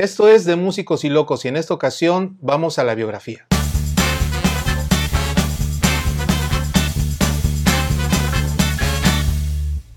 Esto es de Músicos y Locos y en esta ocasión vamos a la biografía.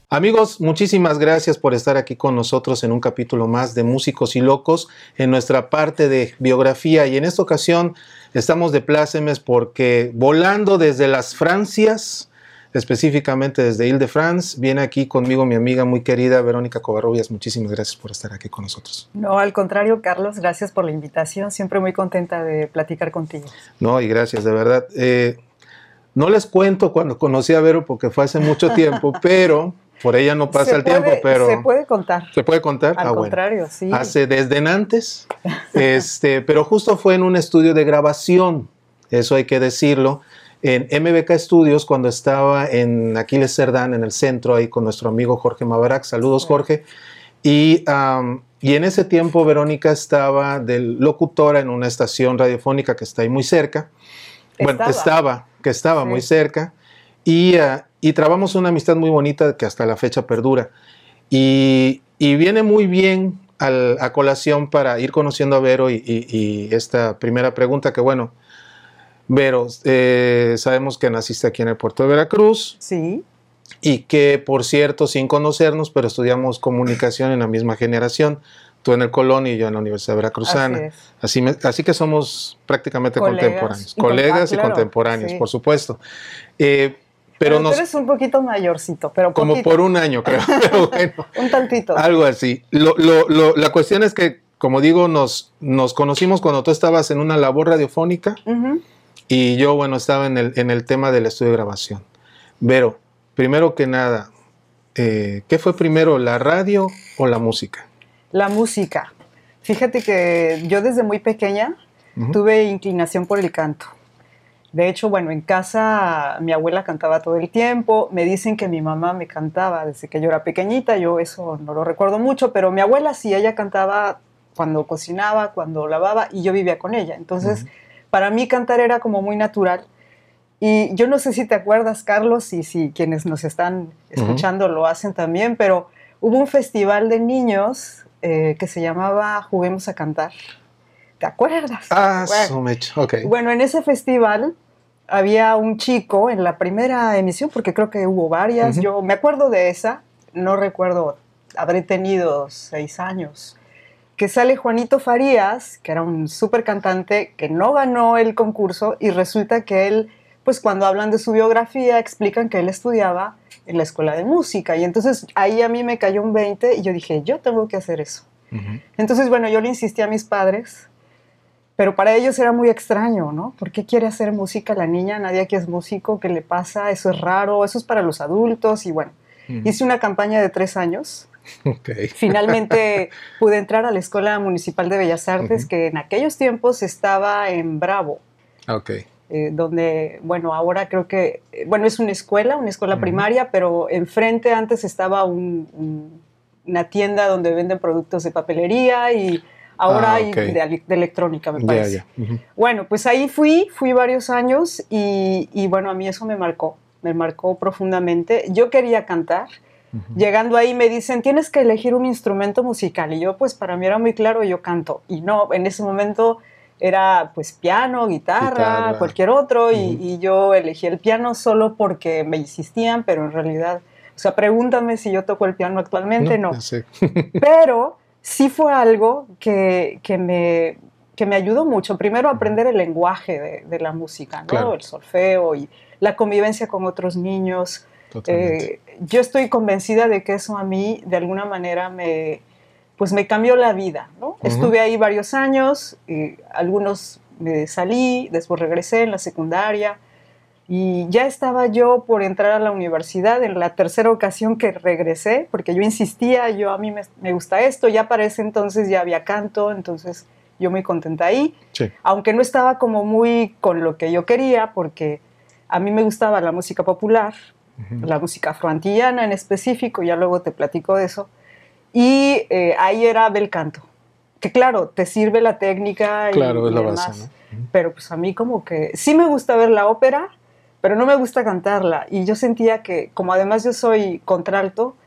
Amigos, muchísimas gracias por estar aquí con nosotros en un capítulo más de Músicos y Locos en nuestra parte de biografía y en esta ocasión estamos de plácemes porque volando desde las Francias, específicamente desde Ile-de-France, viene aquí conmigo mi amiga muy querida Verónica Covarrubias. Muchísimas gracias por estar aquí con nosotros. No, al contrario, Carlos, gracias por la invitación. Siempre muy contenta de platicar contigo. No, y gracias, de verdad. Eh, no les cuento cuando conocí a Vero porque fue hace mucho tiempo, pero por ella no pasa el tiempo, pero... Se puede contar. ¿Se puede contar? Al ah, contrario, sí. Hace desde antes, este, pero justo fue en un estudio de grabación, eso hay que decirlo, en MBK Studios cuando estaba en Aquiles Cerdán, en el centro, ahí con nuestro amigo Jorge Mavarac. Saludos, Jorge. Y, y en ese tiempo Verónica estaba de locutora en una estación radiofónica que está ahí muy cerca. Bueno, estaba, que estaba muy cerca. Y, ah, y trabamos una amistad muy bonita que hasta la fecha perdura. Y, viene muy bien a colación para ir conociendo a Vero y, esta primera pregunta que bueno, Vero, eh, sabemos que naciste aquí en el puerto de Veracruz. Sí. Y que, por cierto, sin conocernos, pero estudiamos comunicación en la misma generación. Tú en el Colón y yo en la Universidad Veracruzana. Así, así, que somos prácticamente contemporáneos. Colegas y contemporáneos, por supuesto. Eh, pero, nos, eres un poquito mayorcito, pero Como por un año, creo. Pero bueno, un tantito. Algo así. Lo, lo, la cuestión es que, como digo, nos, nos conocimos cuando tú estabas en una labor radiofónica y yo, bueno, estaba en el, en el tema del estudio de grabación. Vero, primero que nada, eh, ¿qué fue primero, la radio o la música? La música. Fíjate que yo desde muy pequeña tuve inclinación por el canto. De hecho, bueno, en casa mi abuela cantaba todo el tiempo. Me dicen que mi mamá me cantaba desde que yo era pequeñita. Yo eso no lo recuerdo mucho, pero mi abuela sí, ella cantaba cuando cocinaba, cuando lavaba y yo vivía con ella. Entonces, para mí cantar era como muy natural. Y yo no sé si te acuerdas, Carlos, y si quienes nos están escuchando lo hacen también, pero hubo un festival de niños eh, que se llamaba Juguemos a Cantar. ¿Te acuerdas? Ah, bueno, ok. Bueno, en ese festival había un chico en la primera emisión, porque creo que hubo varias, yo me acuerdo de esa, no recuerdo, habré tenido seis años, que sale Juanito Farías, que era un súper cantante, que no ganó el concurso y resulta que él, pues cuando hablan de su biografía, explican que él estudiaba en la escuela de música y entonces ahí a mí me cayó un 20 y yo dije, yo tengo que hacer eso. Entonces, bueno, yo le insistí a mis padres pero para ellos era muy extraño, ¿no? ¿Por qué quiere hacer música la niña? Nadie aquí es músico, ¿qué le pasa? Eso es raro, eso es para los adultos y bueno. Hice una campaña de tres años. Okay. Finalmente pude entrar a la Escuela Municipal de Bellas Artes, que en aquellos tiempos estaba en Bravo. Okay. Eh, donde, bueno, ahora creo que, eh, bueno, es una escuela, una escuela primaria, pero enfrente antes estaba una tienda donde venden productos de papelería y Ahora ah, hay de, electrónica, me parece. Bueno, pues ahí fui, fui varios años y, bueno, a mí eso me marcó, me marcó profundamente. Yo quería cantar. Llegando ahí me dicen, tienes que elegir un instrumento musical. Y yo, pues para mí era muy claro, yo canto. Y no, en ese momento era pues piano, guitarra, cualquier otro. y, yo elegí el piano solo porque me insistían, pero en realidad, o sea, pregúntame si yo toco el piano actualmente, no. no. pero sí fue algo que, me, me ayudó mucho. Primero, aprender el lenguaje de, la música, ¿no? el solfeo y la convivencia con otros niños. Eh, yo estoy convencida de que eso a mí, de alguna manera, me, pues me cambió la vida. ¿no? Estuve ahí varios años, y algunos me salí, después regresé en la secundaria. Y ya estaba yo por entrar a la universidad en la tercera ocasión que regresé, porque yo insistía, yo a mí me, gusta esto, ya para ese entonces ya había canto, entonces yo muy contenta ahí, aunque no estaba como muy con lo que yo quería, porque a mí me gustaba la música popular, la música afroantillana en específico, ya luego te platico de eso, y eh, ahí era bel canto, que claro, te sirve la técnica y, claro, es la base, pero pues a mí como que sí me gusta ver la ópera, pero no me gusta cantarla. Y yo sentía que, como además yo soy contralto,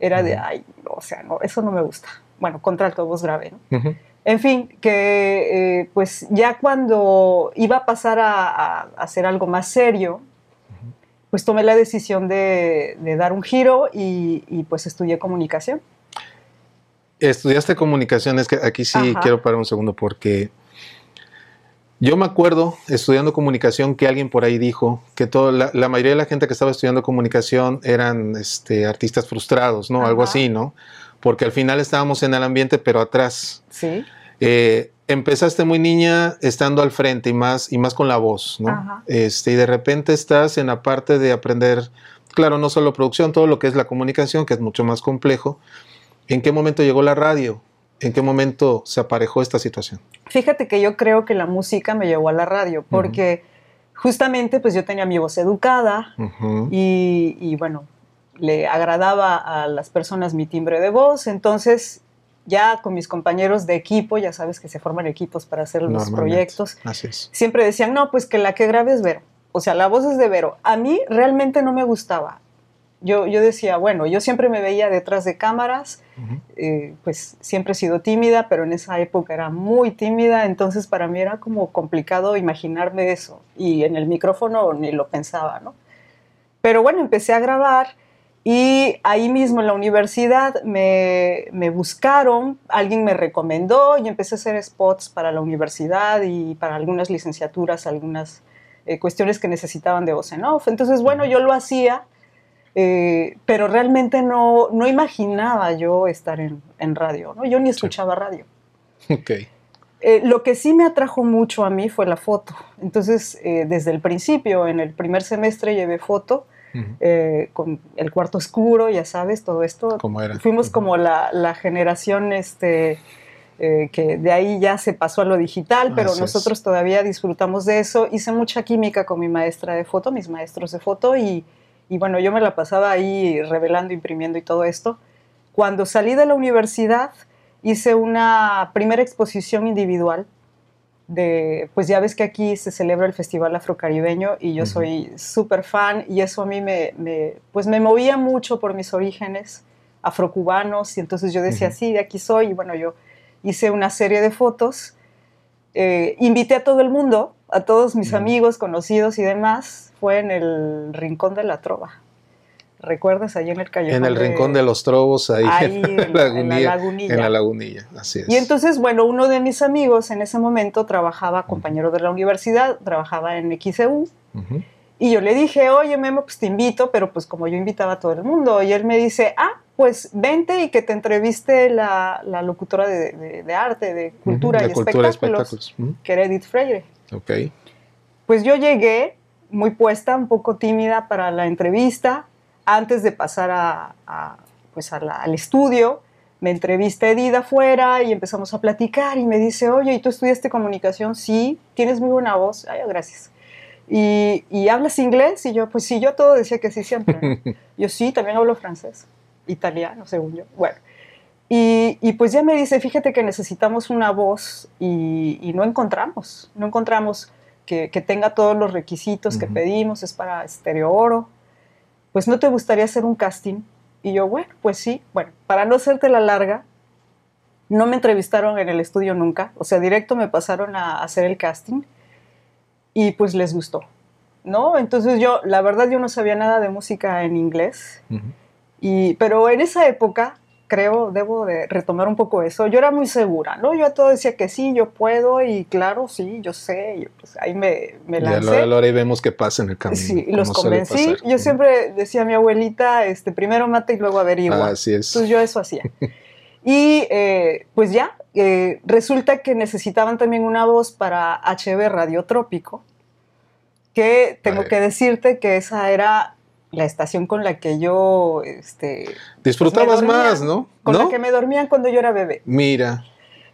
era de, ay, o sea, no, eso no me gusta. Bueno, contralto, voz grave, ¿no? En fin, que eh, pues ya cuando iba a pasar a, hacer algo más serio, pues tomé la decisión de, dar un giro y, pues estudié comunicación. Estudiaste comunicación, es que aquí sí quiero parar un segundo porque yo me acuerdo estudiando comunicación que alguien por ahí dijo que toda la, mayoría de la gente que estaba estudiando comunicación eran este, artistas frustrados, ¿no? Algo así, ¿no? Porque al final estábamos en el ambiente, pero atrás. Sí. Eh, empezaste muy niña estando al frente y más, y más con la voz, ¿no? Este, y de repente estás en la parte de aprender, claro, no solo producción, todo lo que es la comunicación, que es mucho más complejo. ¿En qué momento llegó la radio? ¿En qué momento se aparejó esta situación? Fíjate que yo creo que la música me llevó a la radio, porque justamente pues yo tenía mi voz educada y, y bueno, le agradaba a las personas mi timbre de voz, entonces ya con mis compañeros de equipo, ya sabes que se forman equipos para hacer los proyectos, siempre decían, no, pues que la que grabe es Vero. O sea, la voz es de Vero. A mí realmente no me gustaba. Yo, yo decía, bueno, yo siempre me veía detrás de cámaras, eh, pues siempre he sido tímida, pero en esa época era muy tímida, entonces para mí era como complicado imaginarme eso. Y en el micrófono ni lo pensaba, ¿no? Pero bueno, empecé a grabar y ahí mismo en la universidad me, buscaron, alguien me recomendó y empecé a hacer spots para la universidad y para algunas licenciaturas, algunas eh, cuestiones que necesitaban de voz en off. Entonces, bueno, yo lo hacía, eh, pero realmente no, no imaginaba yo estar en, radio, ¿no? Yo ni escuchaba radio. Ok. Eh, lo que sí me atrajo mucho a mí fue la foto. Entonces, desde el principio, en el primer semestre llevé foto eh, con el cuarto oscuro, ya sabes, todo esto. Fuimos como la, generación este, eh, que de ahí ya se pasó a lo digital, pero nosotros todavía disfrutamos de eso. Hice mucha química con mi maestra de foto, mis maestros de foto, y, y bueno, yo me la pasaba ahí revelando, imprimiendo y todo esto. Cuando salí de la universidad, hice una primera exposición individual de, pues ya ves que aquí se celebra el Festival Afrocaribeño y yo soy súper fan y eso a mí me, pues me movía mucho por mis orígenes afrocubanos y entonces yo decía, sí, de aquí soy y bueno, yo hice una serie de fotos, eh, invité a todo el mundo, a todos mis amigos, conocidos y demás, fue en el Rincón de la Trova. ¿Recuerdas? Ahí en el callejón. En el rincón de los trobos, ahí, en, la lagunilla, en, la lagunilla. así es. Y entonces, bueno, uno de mis amigos en ese momento trabajaba, compañero de la universidad, trabajaba en XEU. Y yo le dije, oye, Memo, pues te invito, pero pues como yo invitaba a todo el mundo. Y él me dice, ah, pues vente y que te entreviste la, la locutora de, de, arte, de cultura, y, espectáculos, que era Edith Freire. Ok. Pues yo llegué muy puesta, un poco tímida para la entrevista antes de pasar a, pues al estudio, me entrevista Edith afuera y empezamos a platicar y me dice, oye, ¿y tú estudiaste comunicación? Sí, tienes muy buena voz. Ay, gracias. Y, hablas inglés? Y yo, pues sí, yo todo decía que sí siempre. yo sí, también hablo francés, italiano, según yo. Bueno, y, pues ya me dice, fíjate que necesitamos una voz y, no encontramos, no encontramos que, tenga todos los requisitos que pedimos, es para Estereo Oro pues no te gustaría hacer un casting. Y yo, bueno, pues sí, bueno, para no hacerte la larga, no me entrevistaron en el estudio nunca, o sea, directo me pasaron a hacer el casting y pues les gustó, ¿no? Entonces yo, la verdad, yo no sabía nada de música en inglés, y, pero en esa época creo, debo de retomar un poco eso. Yo era muy segura, ¿no? Yo a todo decía que sí, yo puedo y claro, sí, yo sé. Y pues ahí me, me lancé. Y ahora vemos qué pasa en el camino. Sí, los convencí. Yo siempre decía a mi abuelita, este, primero mate y luego averigua. Así es. Entonces yo eso hacía. y eh, pues ya, eh, resulta que necesitaban también una voz para HB Radiotrópico, que tengo que decirte que esa era la estación con la que yo... Este, pues, Disfrutabas más, ¿no? Con la que me dormían cuando yo era bebé. Mira.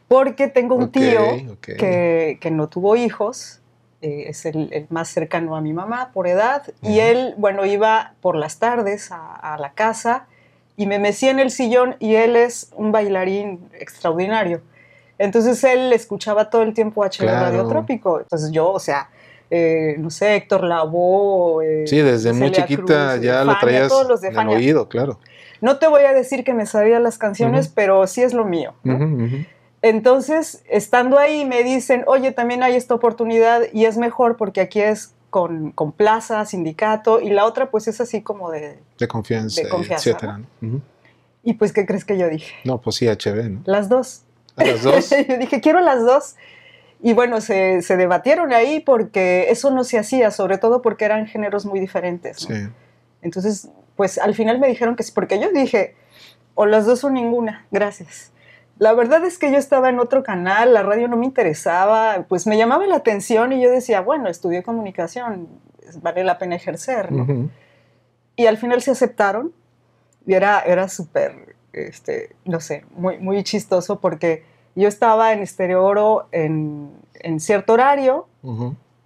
Porque tengo un tío Que, no tuvo hijos, eh, es el, más cercano a mi mamá por edad, y él, bueno, iba por las tardes a, la casa y me mecía en el sillón y él es un bailarín extraordinario. Entonces él escuchaba todo el tiempo HB Radio Trópico. Entonces yo, o sea, eh, no sé, Héctor Lavoe. Eh, sí, desde muy chiquita ya lo traías en el oído, claro. No te voy a decir que me sabía las canciones, pero sí es lo mío. Entonces, estando ahí, me dicen, oye, también hay esta oportunidad y es mejor porque aquí es con, con plaza, sindicato, y la otra pues es así como de... De confianza, de confianza, etcétera. ¿no? Y pues, ¿qué crees que yo dije? No, pues sí, HB, ¿no? Las dos. ¿A las dos? yo dije, quiero las dos. Y bueno, se, se debatieron ahí porque eso no se hacía, sobre todo porque eran géneros muy diferentes. ¿no? Sí. Entonces, pues al final me dijeron que sí, porque yo dije, o las dos o ninguna, gracias. La verdad es que yo estaba en otro canal, la radio no me interesaba, pues me llamaba la atención y yo decía, bueno, estudié comunicación, vale la pena ejercer, ¿no? Ujú. Y al final se aceptaron y era, era súper, este, no sé, muy, muy chistoso porque yo estaba en Estereo Oro en, en cierto horario,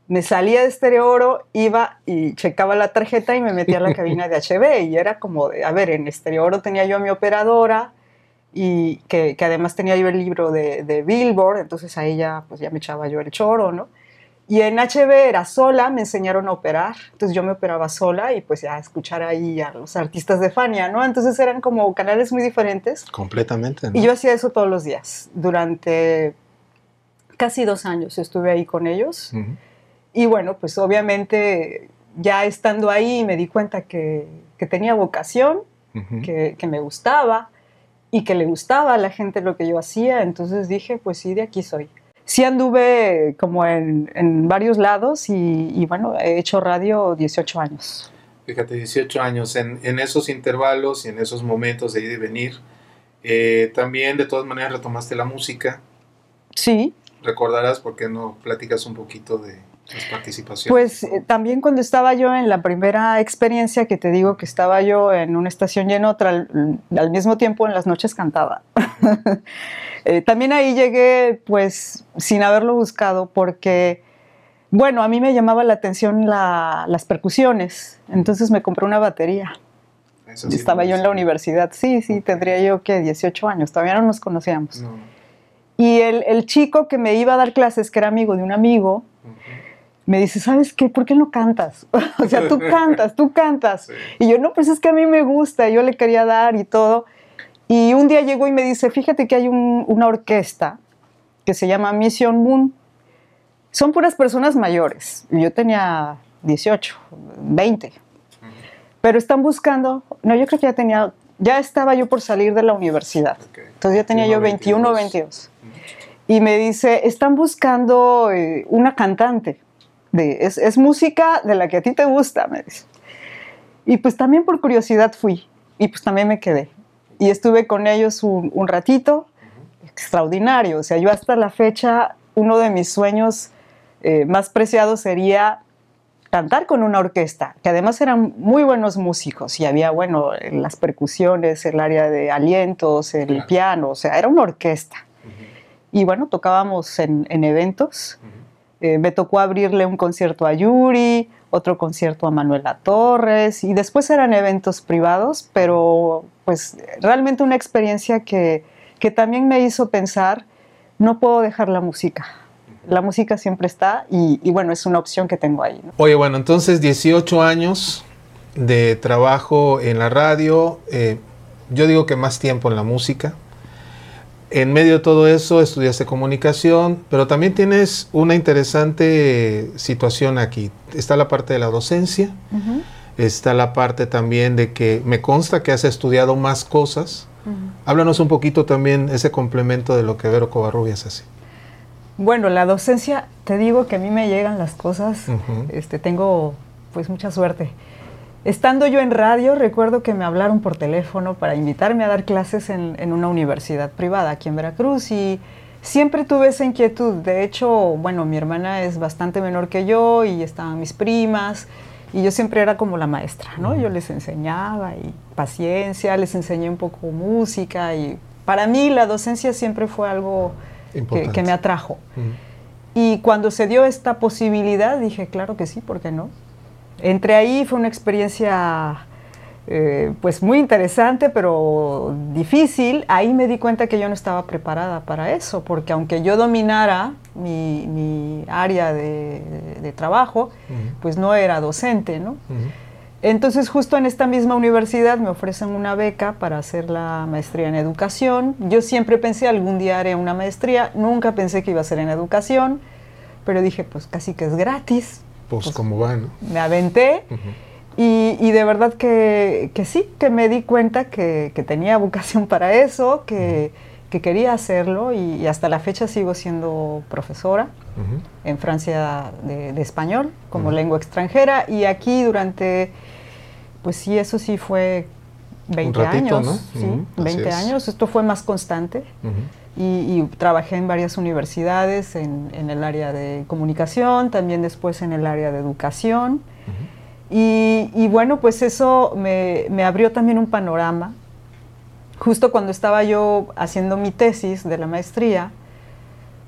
me salía de Estereo Oro, iba y checaba la tarjeta y me metía a la cabina de HB y era como, de, a ver, en Estereo Oro tenía yo a mi operadora y que, que además tenía yo el libro de, de Billboard, entonces ahí ya, pues ya me echaba yo el choro, ¿no? Y en HB era sola, me enseñaron a operar, entonces yo me operaba sola y pues ya escuchar ahí a los artistas de Fania, ¿no? Entonces eran como canales muy diferentes Completamente, ¿no? y yo hacía eso todos los días. Durante casi dos años estuve ahí con ellos. Ujú. Y bueno, pues obviamente ya estando ahí me di cuenta que, que tenía vocación, que me gustaba y que le gustaba a la gente lo que yo hacía. Entonces dije, pues sí, de aquí soy. Sí anduve como en, en varios lados y, y bueno, he hecho radio 18 años. Fíjate, 18 años, en, en esos intervalos y en esos momentos de ir y venir, eh, también de todas maneras retomaste la música. Sí, Recordarás por qué no platicas un poquito de participaciones. Pues eh, también cuando estaba yo en la primera experiencia, que te digo que estaba yo en una estación y en otra, al, al mismo tiempo en las noches cantaba. Eh, también ahí llegué pues sin haberlo buscado porque, bueno, a mí me llamaba la atención la- las percusiones, entonces me compré una batería. Sí estaba yo en la universidad, sí, sí, tendría yo que 18 años, todavía no nos conocíamos. No. Y el, el chico que me iba a dar clases, que era amigo de un amigo. Me dice, ¿sabes qué? ¿Por qué no cantas? o sea, tú cantas, tú cantas. Sí. Y yo, no, pues es que a mí me gusta, yo le quería dar y todo. Y un día llegó y me dice, fíjate que hay un- una orquesta que se llama Mission Moon. Son puras personas mayores. Yo tenía 18, 20. Pero están buscando, no, yo creo que ya tenía, ya estaba yo por salir de la universidad. Ok. Entonces ya tenía yo 21 o 22. Y me dice, están buscando eh, una cantante. De, es, es música de la que a ti te gusta, me dice. Y pues también por curiosidad fui. Y pues también me quedé. Y estuve con ellos un, un ratito. Extraordinario. O sea, yo hasta la fecha, uno de mis sueños eh, más preciados sería cantar con una orquesta, que además eran muy buenos músicos y había, bueno, las percusiones, el área de alientos, el Claro. piano, o sea, era una orquesta. Y bueno, tocábamos en, en eventos. Eh, me tocó abrirle un concierto a Yuri, otro concierto a Manuela Torres y después eran eventos privados, pero pues realmente una experiencia que, que también me hizo pensar, no puedo dejar la música. La música siempre está y, y bueno, es una opción que tengo ahí. ¿no? Oye, bueno, entonces 18 años de trabajo en la radio, eh, yo digo que más tiempo en la música. En medio de todo eso estudiaste comunicación, pero también tienes una interesante situación aquí. Está la parte de la docencia, está la parte también de que me consta que has estudiado más cosas. Háblanos un poquito también ese complemento de lo que Vero Covarrubias hace. Bueno, la docencia, te digo que a mí me llegan las cosas, este, tengo pues mucha suerte. Estando yo en radio, recuerdo que me hablaron por teléfono para invitarme a dar clases en, en una universidad privada aquí en Veracruz y siempre tuve esa inquietud. De hecho, bueno, mi hermana es bastante menor que yo y estaban mis primas y yo siempre era como la maestra, ¿no? Yo les enseñaba y paciencia, les enseñé un poco música y para mí la docencia siempre fue algo que, me atrajo. Y cuando se dio esta posibilidad, dije, claro que sí, ¿por qué no? Entre ahí fue una experiencia eh, pues muy interesante, pero difícil. Ahí me di cuenta que yo no estaba preparada para eso, porque aunque yo dominara mi, mi área de, de trabajo, pues no era docente, ¿no? Entonces justo en esta misma universidad me ofrecen una beca para hacer la maestría en educación. Yo siempre pensé algún día haré una maestría, nunca pensé que iba a ser en educación, pero dije pues casi que es gratis. Pues, pues como va, ¿no? Me aventé y, de verdad que, sí, que me di cuenta que, tenía vocación para eso, que, quería hacerlo y, hasta la fecha sigo siendo profesora en Francia de, español como lengua extranjera y aquí durante pues sí, eso sí fue 20 años. Sí, 20 años. Esto fue más constante. Y, trabajé en varias universidades, en, el área de comunicación, también después en el área de educación. y, bueno, pues eso me, me, abrió también un panorama. Justo cuando estaba yo haciendo mi tesis de la maestría,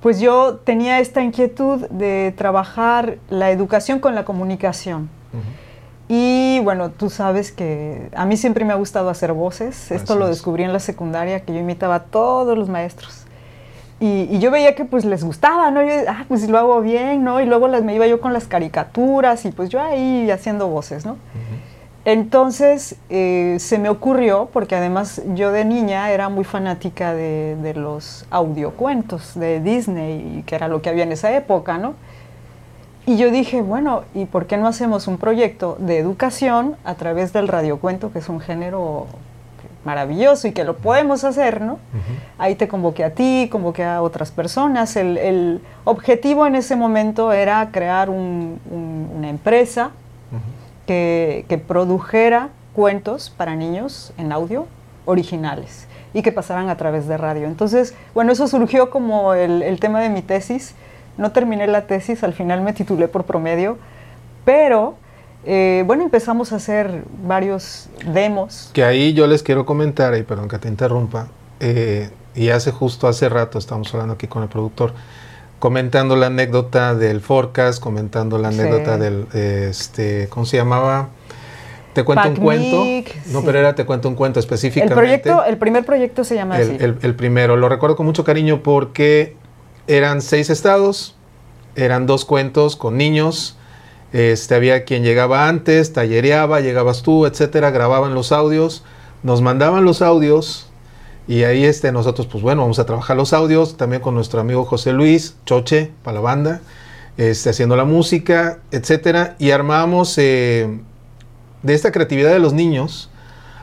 pues yo tenía esta inquietud de trabajar la educación con la comunicación. Y bueno, tú sabes que a mí siempre me ha gustado hacer voces. Esto lo descubrí en la secundaria, que yo imitaba a todos los maestros. Y, yo veía que pues les gustaba, ¿no? Yo, ah, pues lo hago bien, ¿no? Y luego las, me iba yo con las caricaturas y pues yo ahí haciendo voces, ¿no? Entonces eh, se me ocurrió, porque además yo de niña era muy fanática de, de los audiocuentos de Disney, que era lo que había en esa época, ¿no? Y yo dije, bueno, ¿y por qué no hacemos un proyecto de educación a través del radiocuento, que es un género maravilloso y que lo podemos hacer, ¿no? Ahí te convoqué a ti, convoqué a otras personas. El, objetivo en ese momento era crear una empresa que, produjera cuentos para niños en audio originales y que pasaran a través de radio. Entonces, bueno, eso surgió como el tema de mi tesis no terminé la tesis, al final me titulé por promedio, pero eh, bueno, empezamos a hacer varios demos. Que ahí yo les quiero comentar, y perdón que te interrumpa, eh, y hace justo hace rato estamos hablando aquí con el productor, comentando la anécdota del forecast, comentando la anécdota del, este, ¿cómo se llamaba? Te cuento un cuento. No, pero era Te cuento un cuento específicamente. El, proyecto, el primer proyecto se llama así. el primero, lo recuerdo con mucho cariño porque eran seis estados, eran dos cuentos con niños. Este, había quien llegaba antes, tallereaba, llegabas tú, etcétera, grababan los audios, nos mandaban los audios y ahí este, nosotros, pues bueno, vamos a trabajar los audios también con nuestro amigo José Luis, Choche, para la banda, este, haciendo la música, etcétera, y armamos eh, de esta creatividad de los niños,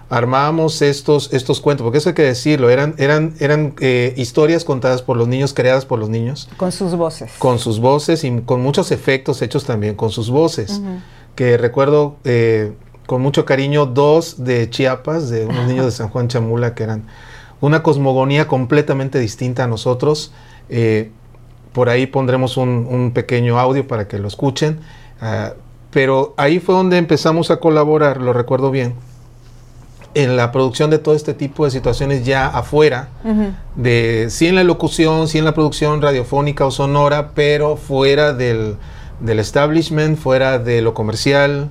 armábamos estos, estos cuentos, porque eso hay que decirlo, eran, eran, eran eh, historias contadas por los niños, creadas por los niños. Con sus voces. Con sus voces y con muchos efectos hechos también con sus voces. Que recuerdo eh, con mucho cariño dos de Chiapas, de unos niños de San Juan Chamula, que eran una cosmogonía completamente distinta a nosotros. Eh, por ahí pondremos un, pequeño audio para que lo escuchen. Ah, pero ahí fue donde empezamos a colaborar, lo recuerdo bien en la producción de todo este tipo de situaciones ya afuera, de sí en la locución, sí en la producción radiofónica o sonora, pero fuera del, establishment, fuera de lo comercial,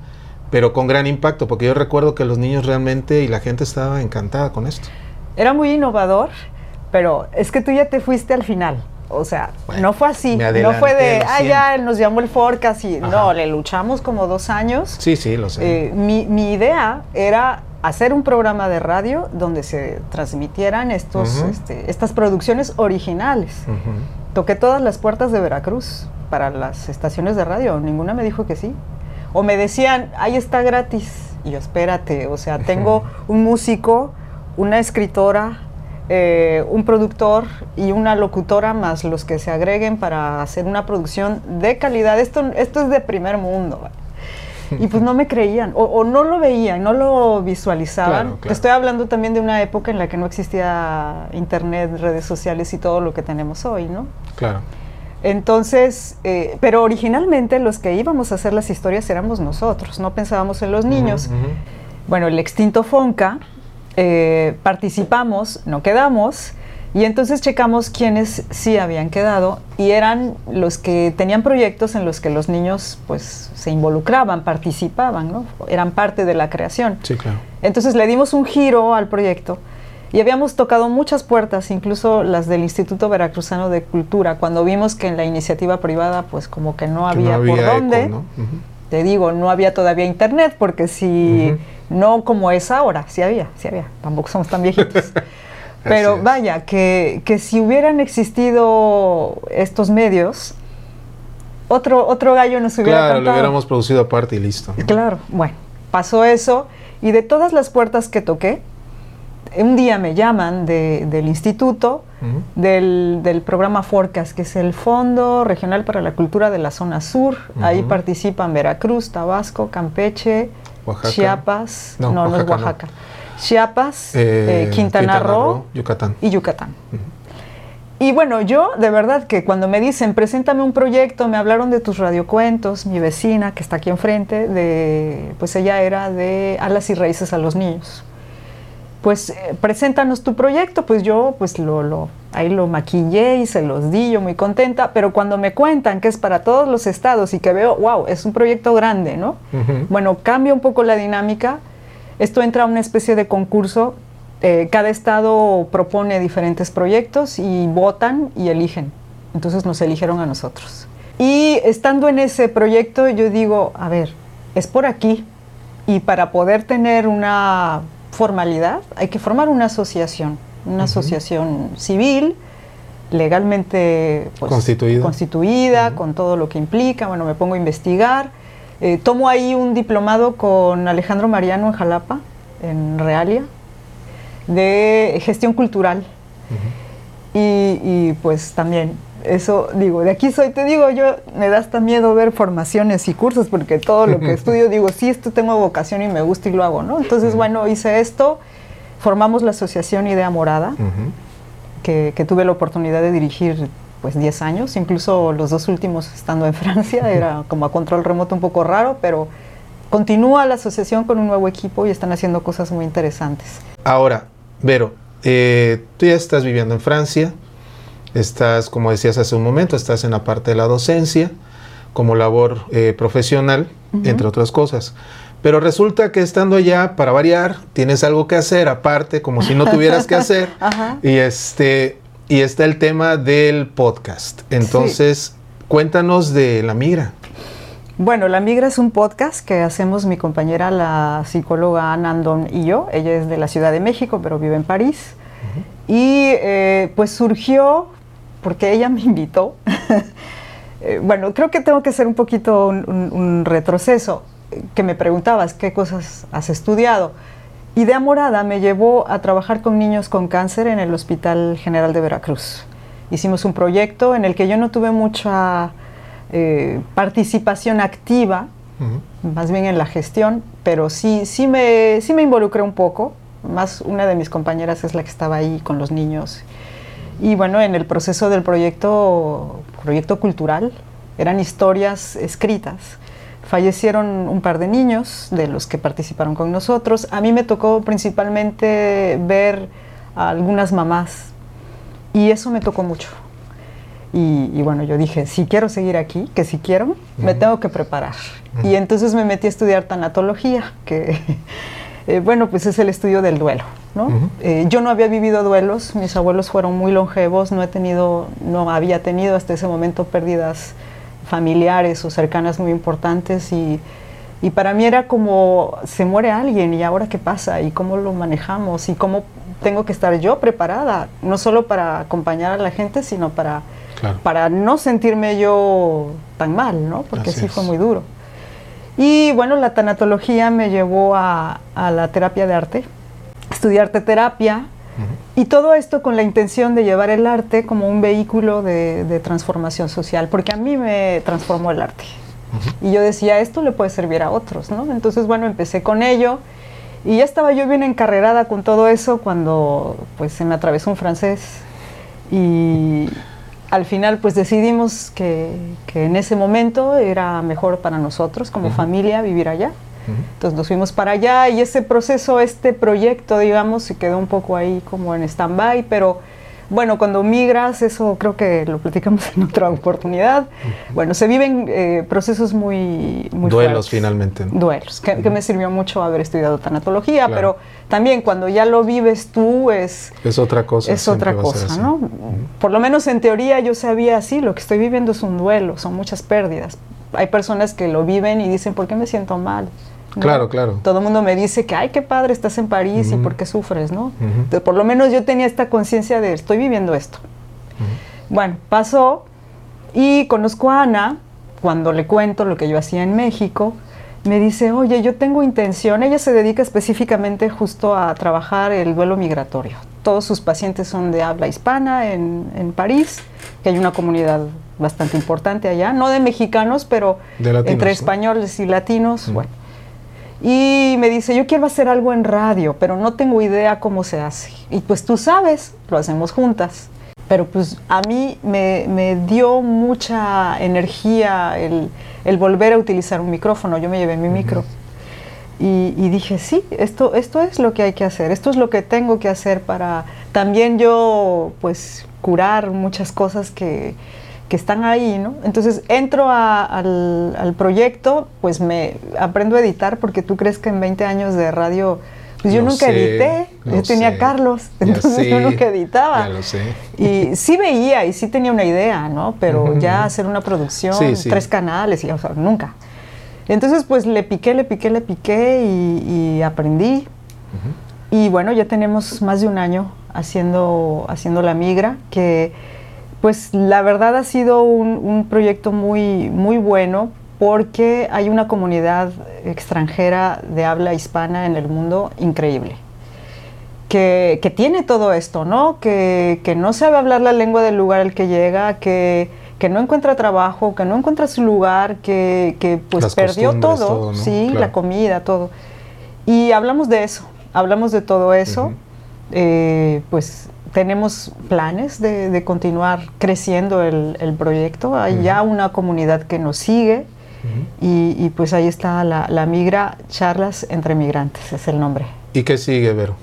pero con gran impacto, porque yo recuerdo que los niños realmente y la gente estaba encantada con esto. Era muy innovador, pero es que tú ya te fuiste al final. O sea, no fue así. No fue de, ah, ya nos llamó el Forecast y no, le luchamos como dos años. Sí, sí, lo sé. Eh, mi, mi idea era hacer un programa de radio donde se transmitieran estos, este, estas producciones originales. Toqué todas las puertas de Veracruz para las estaciones de radio, ninguna me dijo que sí. O me decían, ahí está gratis. Y yo, espérate, o sea, tengo un músico, una escritora, eh, un productor y una locutora más los que se agreguen para hacer una producción de calidad. Esto, esto es de primer mundo. Y pues no me creían, o, no lo veían, no lo visualizaban. estoy hablando también de una época en la que no existía internet, redes sociales y todo lo que tenemos hoy, ¿no? Claro. Entonces, eh, pero originalmente los que íbamos a hacer las historias éramos nosotros, no pensábamos en los niños. Bueno, el extinto Fonca, eh, participamos, no quedamos, y entonces checamos quiénes sí habían quedado y eran los que tenían proyectos en los que los niños pues se involucraban, participaban, ¿no? Eran parte de la creación. Sí, claro. Entonces le dimos un giro al proyecto y habíamos tocado muchas puertas, incluso las del Instituto Veracruzano de Cultura, cuando vimos que en la iniciativa privada pues como que no había, por dónde. te digo, no había todavía internet, porque si no como es ahora, sí había, sí había, tampoco somos tan viejitos. Pero vaya, que, que, si hubieran existido estos medios, otro, otro gallo nos hubiera Claro, lo hubiéramos producido aparte y listo. Claro, bueno, pasó eso y de todas las puertas que toqué, un día me llaman del instituto, del, programa FORCAS, que es el Fondo Regional para la Cultura de la Zona Sur. Ahí participan Veracruz, Tabasco, Campeche, Chiapas, no, no, es Oaxaca. Chiapas, eh, eh, Quintana, Roo, Yucatán. y Yucatán. Y bueno, yo de verdad que cuando me dicen, preséntame un proyecto, me hablaron de tus radiocuentos, mi vecina que está aquí enfrente, de, pues ella era de Alas y Raíces a los Niños. Pues eh, preséntanos tu proyecto, pues yo pues lo, lo, ahí lo maquillé y se los di, yo muy contenta, pero cuando me cuentan que es para todos los estados y que veo, wow, es un proyecto grande, ¿no? Bueno, cambia un poco la dinámica esto entra a una especie de concurso. Eh, cada estado propone diferentes proyectos y votan y eligen. Entonces nos eligieron a nosotros. Y estando en ese proyecto, yo digo, a ver, es por aquí. Y para poder tener una formalidad, hay que formar una asociación, una asociación civil, legalmente pues, constituida, constituida con todo lo que implica. Bueno, me pongo a investigar eh, tomo ahí un diplomado con Alejandro Mariano en Jalapa, en Realia, de gestión cultural. y, pues también, eso digo, de aquí soy, te digo, yo me da hasta miedo ver formaciones y cursos, porque todo lo que estudio, digo, sí, esto tengo vocación y me gusta y lo hago, ¿no? Entonces, bueno, hice esto, formamos la asociación Idea Morada, que, que tuve la oportunidad de dirigir pues 10 años, incluso los dos últimos estando en Francia, era como a control remoto un poco raro, pero continúa la asociación con un nuevo equipo y están haciendo cosas muy interesantes. Ahora, Vero, eh, tú ya estás viviendo en Francia, estás, como decías hace un momento, estás en la parte de la docencia como labor eh, profesional, entre otras cosas. Pero resulta que estando allá, para variar, tienes algo que hacer aparte, como si no tuvieras que hacer. Y este, y está el tema del podcast. Entonces, cuéntanos de La Migra. Bueno, La Migra es un podcast que hacemos mi compañera, la psicóloga Ana Andón y yo. Ella es de la Ciudad de México, pero vive en París. Y eh, pues surgió porque ella me invitó. Eh, bueno, creo que tengo que hacer un poquito un retroceso, que me preguntabas qué cosas has estudiado. Idea Morada me llevó a trabajar con niños con cáncer en el Hospital General de Veracruz. Hicimos un proyecto en el que yo no tuve mucha eh, participación activa, más bien en la gestión, pero sí, sí, me, sí me involucré un poco. Más una de mis compañeras es la que estaba ahí con los niños. Y bueno, en el proceso del proyecto, proyecto cultural, eran historias escritas Fallecieron un par de niños de los que participaron con nosotros. A mí me tocó principalmente ver a algunas mamás y eso me tocó mucho. Y, bueno, yo dije, si quiero seguir aquí, que si quiero, me tengo que preparar. Y entonces me metí a estudiar tanatología, que eh, bueno, pues es el estudio del duelo. ¿no? Eh, yo no había vivido duelos, mis abuelos fueron muy longevos, no he tenido, no había tenido hasta ese momento pérdidas familiares o cercanas muy importantes y, y para mí era como, se muere alguien y ahora qué pasa y cómo lo manejamos y cómo tengo que estar yo preparada, no solo para acompañar a la gente, sino para, para no sentirme yo tan mal, ¿no? Porque sí fue muy duro. Y bueno, la tanatología me llevó a, a la terapia de arte, estudiar terapia, y todo esto con la intención de llevar el arte como un vehículo de, transformación social, porque a mí me transformó el arte. Y yo decía, esto le puede servir a otros, ¿no? Entonces, bueno, empecé con ello. Y ya estaba yo bien encarrerada con todo eso cuando pues se me atravesó un francés. Y al final pues decidimos que, que en ese momento era mejor para nosotros como familia vivir allá. Entonces nos fuimos para allá y ese proceso, este proyecto, digamos, se quedó un poco ahí como en stand-by, pero bueno, cuando migras, eso creo que lo platicamos en otra oportunidad. Bueno, se viven eh, procesos muy, muy Duelos finalmente. Duelos, que, me sirvió mucho haber estudiado tanatología, pero también cuando ya lo vives tú es... Es otra cosa. Es otra cosa, ¿no? Por lo menos en teoría yo sabía, sí, lo que estoy viviendo es un duelo, son muchas pérdidas, hay personas que lo viven y dicen, ¿por qué me siento mal? Claro, claro. Todo el mundo me dice que, ay, qué padre, estás en París y por qué sufres, ¿no? por lo menos yo tenía esta conciencia de, estoy viviendo esto. Bueno, pasó y conozco a Ana, cuando le cuento lo que yo hacía en México, me dice, oye, yo tengo intención, ella se dedica específicamente justo a trabajar el duelo migratorio. Todos sus pacientes son de habla hispana en, París, que hay una comunidad bastante importante allá, no de mexicanos, pero entre españoles y latinos, bueno. Y me dice, yo quiero hacer algo en radio, pero no tengo idea cómo se hace. Y pues tú sabes, lo hacemos juntas. Pero pues a mí me, dio mucha energía el, volver a utilizar un micrófono. Yo me llevé mi micro. Y, dije, sí, esto, esto es lo que hay que hacer, esto es lo que tengo que hacer para también yo, pues, curar muchas cosas que, están ahí, ¿no? Entonces entro al, al, proyecto, pues me aprendo a editar, porque tú crees que en 20 años de radio pues yo nunca edité, yo tenía Carlos, entonces yo nunca editaba. Ya lo sé. Y sí veía y sí tenía una idea, ¿no? Pero ya hacer una producción, tres canales, y, o sea, nunca. Entonces, pues le piqué, le piqué, le piqué y, aprendí. Y bueno, ya tenemos más de un año haciendo, haciendo la migra, que pues la verdad ha sido un, un proyecto muy, muy bueno porque hay una comunidad extranjera de habla hispana en el mundo increíble. Que, tiene todo esto, ¿no? Que, no sabe hablar la lengua del lugar al que llega, que, no encuentra trabajo, que no encuentra su lugar, que, pues perdió todo, sí, la comida, todo. Y hablamos de eso, hablamos de todo eso, eh, pues tenemos planes de, continuar creciendo el, proyecto, hay ya una comunidad que nos sigue, y, pues ahí está la, Migra Charlas entre Migrantes, es el nombre. ¿Y qué sigue, Vero?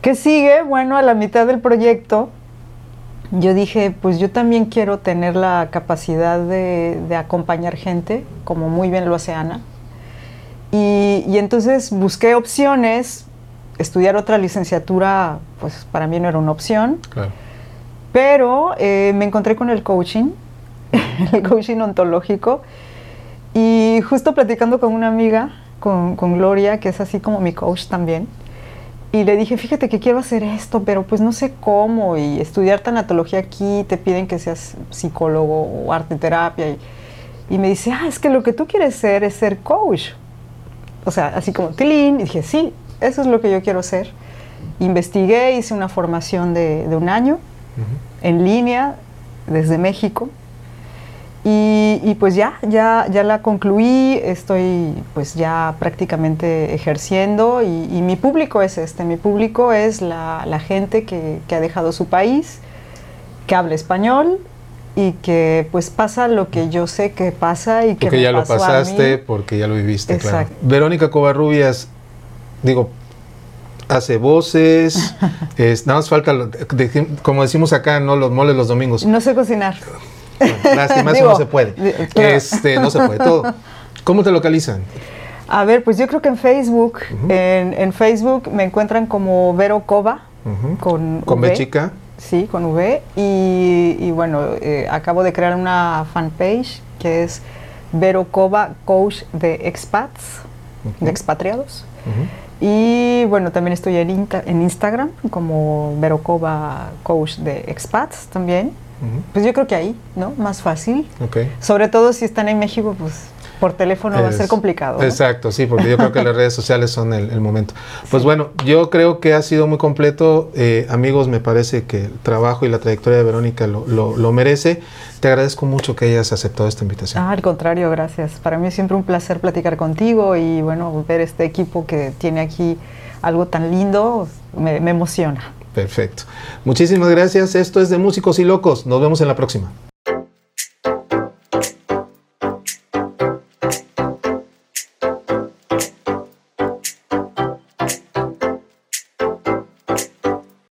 ¿Qué sigue? Bueno, a la mitad del proyecto yo dije, pues yo también quiero tener la capacidad de, acompañar gente, como muy bien lo hace Ana. Y, entonces busqué opciones, estudiar otra licenciatura, pues para mí no era una opción. Claro. Pero eh, me encontré con el coaching, el coaching ontológico, y justo platicando con una amiga, con, Gloria, que es así como mi coach también, y le dije, fíjate que quiero hacer esto, pero pues no sé cómo, y estudiar tanatología aquí, te piden que seas psicólogo o arte terapia, y, y me dice, ah, es que lo que tú quieres ser es ser coach. O sea, así como, tilín, y dije, sí, eso es lo que yo quiero ser. Investigué, hice una formación de, un año en línea desde México y, pues ya, ya, ya la concluí, estoy pues ya prácticamente ejerciendo y, mi público es este, mi público es la, gente que, ha dejado su país, que habla español y que pues pasa lo que yo sé que pasa y que porque ya lo pasaste, porque ya lo viviste, claro. Verónica Covarrubias, digo, hace voces, nada más falta, como decimos acá, no los moles los domingos. No sé cocinar. lástima, eso no se puede. Este, no se puede todo. ¿Cómo te localizan? A ver, pues yo creo que en Facebook, en, Facebook me encuentran como Vero Cova, con, ¿Con v. chica. Sí, con V. Y, bueno, eh, acabo de crear una fanpage que es Vero Cova, coach de expats, de expatriados. Y bueno, también estoy en, en Instagram como Vero Cova, coach de expats también. Pues yo creo que ahí, ¿no? Más fácil. Okay. Sobre todo si están en México, pues por teléfono va a ser complicado. Exacto, sí, porque yo creo que las redes sociales son el, momento. Pues bueno, yo creo que ha sido muy completo. Eh, amigos, me parece que el trabajo y la trayectoria de Verónica lo, lo, merece. Te agradezco mucho que hayas aceptado esta invitación. Ah, al contrario, gracias. Para mí es siempre un placer platicar contigo y bueno, ver este equipo que tiene aquí algo tan lindo me emociona. Perfecto. Muchísimas gracias. Esto es de Músicos y Locos. Nos vemos en la próxima.